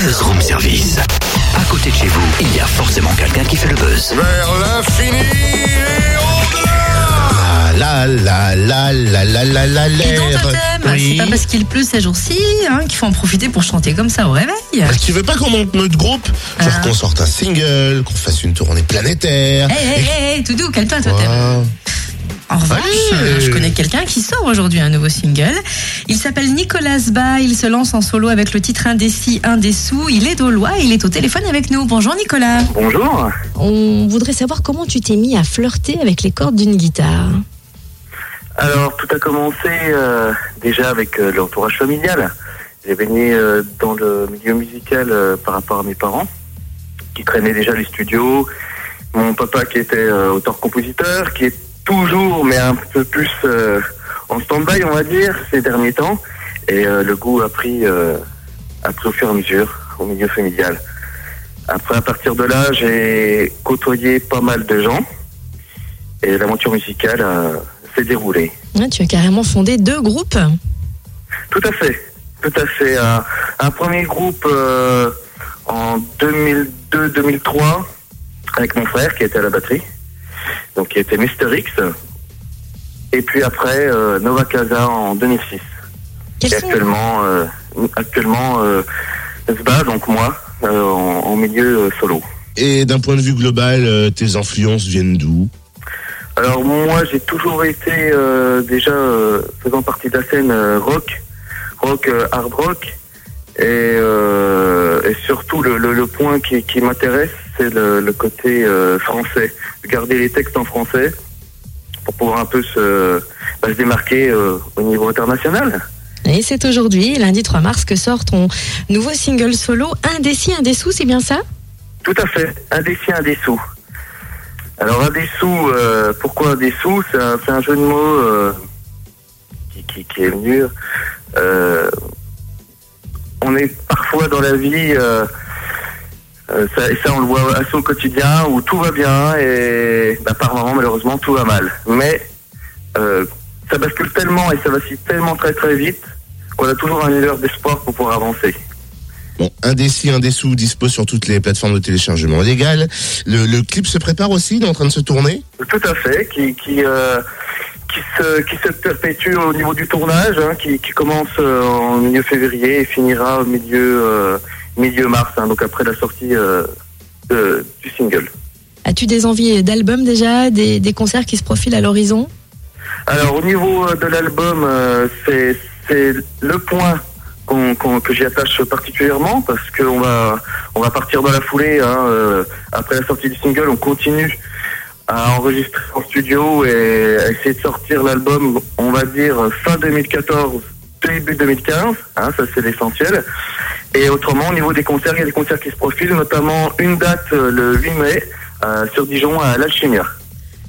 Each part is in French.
Buzz Room Service. À côté de chez vous, il y a forcément quelqu'un qui fait le buzz. Vers l'infini et au-delà La la la la la la la Et dans l'air. Totem, Oui. c'est pas parce qu'il pleut ces jours-ci hein, qu'il faut en profiter pour chanter comme ça au réveil. Bah, Tu veux pas qu'on monte notre groupe? Genre Ah. qu'on sorte un single, qu'on fasse une tournée planétaire. Hé, hé, hé, hé, tout doux, calme-toi, Totem. Wow. En revanche, Allez. je connais quelqu'un qui sort aujourd'hui un nouveau single. Il s'appelle Nicolas Ba, il se lance en solo avec le titre Indécis, Indessous. Il est d'Aulois et il est au téléphone avec nous. Bonjour Nicolas. Bonjour. On voudrait savoir comment tu t'es mis à flirter avec les cordes d'une guitare. Alors, tout a commencé euh, déjà avec euh, l'entourage familial. J'ai baigné euh, dans le milieu musical euh, par rapport à mes parents, qui traînaient déjà les studios. Mon papa qui était euh, auteur-compositeur, qui est toujours, mais un peu plus euh, en stand-by, on va dire, ces derniers temps. Et euh, le goût a pris, euh, a pris au fur et à mesure au milieu familial. Après, à partir de là, j'ai côtoyé pas mal de gens. Et l'aventure musicale euh, s'est déroulée. Ouais, tu as carrément fondé deux groupes. Tout à fait, tout à fait. Un, un premier groupe euh, en 2002-2003 avec mon frère qui était à la batterie, donc qui était Mister X. Et puis après euh, Nova Casa en 2006. Quels Et actuellement, euh, actuellement euh, Zba, donc moi, euh, en, en milieu euh, solo. Et d'un point de vue global, euh, tes influences viennent d'où? Alors moi j'ai toujours été euh, déjà euh, faisant partie de la scène euh, rock, rock euh, hard rock et, euh, et surtout le, le, le point qui, qui m'intéresse c'est le, le côté euh, français, garder les textes en français pour pouvoir un peu se, bah, se démarquer euh, au niveau international. Et c'est aujourd'hui, lundi 3 mars, que sort ton nouveau single solo Indécis, Indessous, c'est bien ça? Tout à fait, un défi, un dessous. Alors un dessous, euh, pourquoi un dessous C'est un, c'est un jeu de mots euh, qui, qui, qui est venu. On est parfois dans la vie, euh, euh, ça, et ça on le voit assez au quotidien, où tout va bien et bah, par moments malheureusement tout va mal. Mais euh, ça bascule tellement et ça vacille tellement très très vite qu'on a toujours un heure d'espoir pour pouvoir avancer. Bon, Indécis, Indessous dispo sur toutes les plateformes de téléchargement légal. Le, le clip se prépare aussi, il est en train de se tourner? Tout à fait, qui qui euh, qui se qui se perpétue au niveau du tournage, hein, qui, qui commence euh, en milieu février et finira au milieu euh, milieu mars, hein, donc après la sortie euh, de- du single. As-tu des envies d'album déjà, des, des concerts qui se profilent à l'horizon? Alors au niveau de l'album, c'est le point que j'y attache particulièrement parce qu'on va on va partir dans la foulée. Hein, après la sortie du single, on continue à enregistrer en studio et à essayer de sortir l'album, on va dire fin 2014, début 2015. Hein, ça c'est l'essentiel. Et autrement, au niveau des concerts, il y a des concerts qui se profilent, notamment une date euh, le 8 mai euh, sur Dijon à l'Alchimia.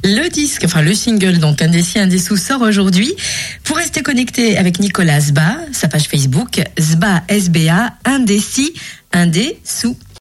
Le disque, enfin le single, donc Indécis, Indessous, sort aujourd'hui. Pour rester connecté avec Nicolas Zba, sa page Facebook, Zba, SBA, Indécis, Indessous.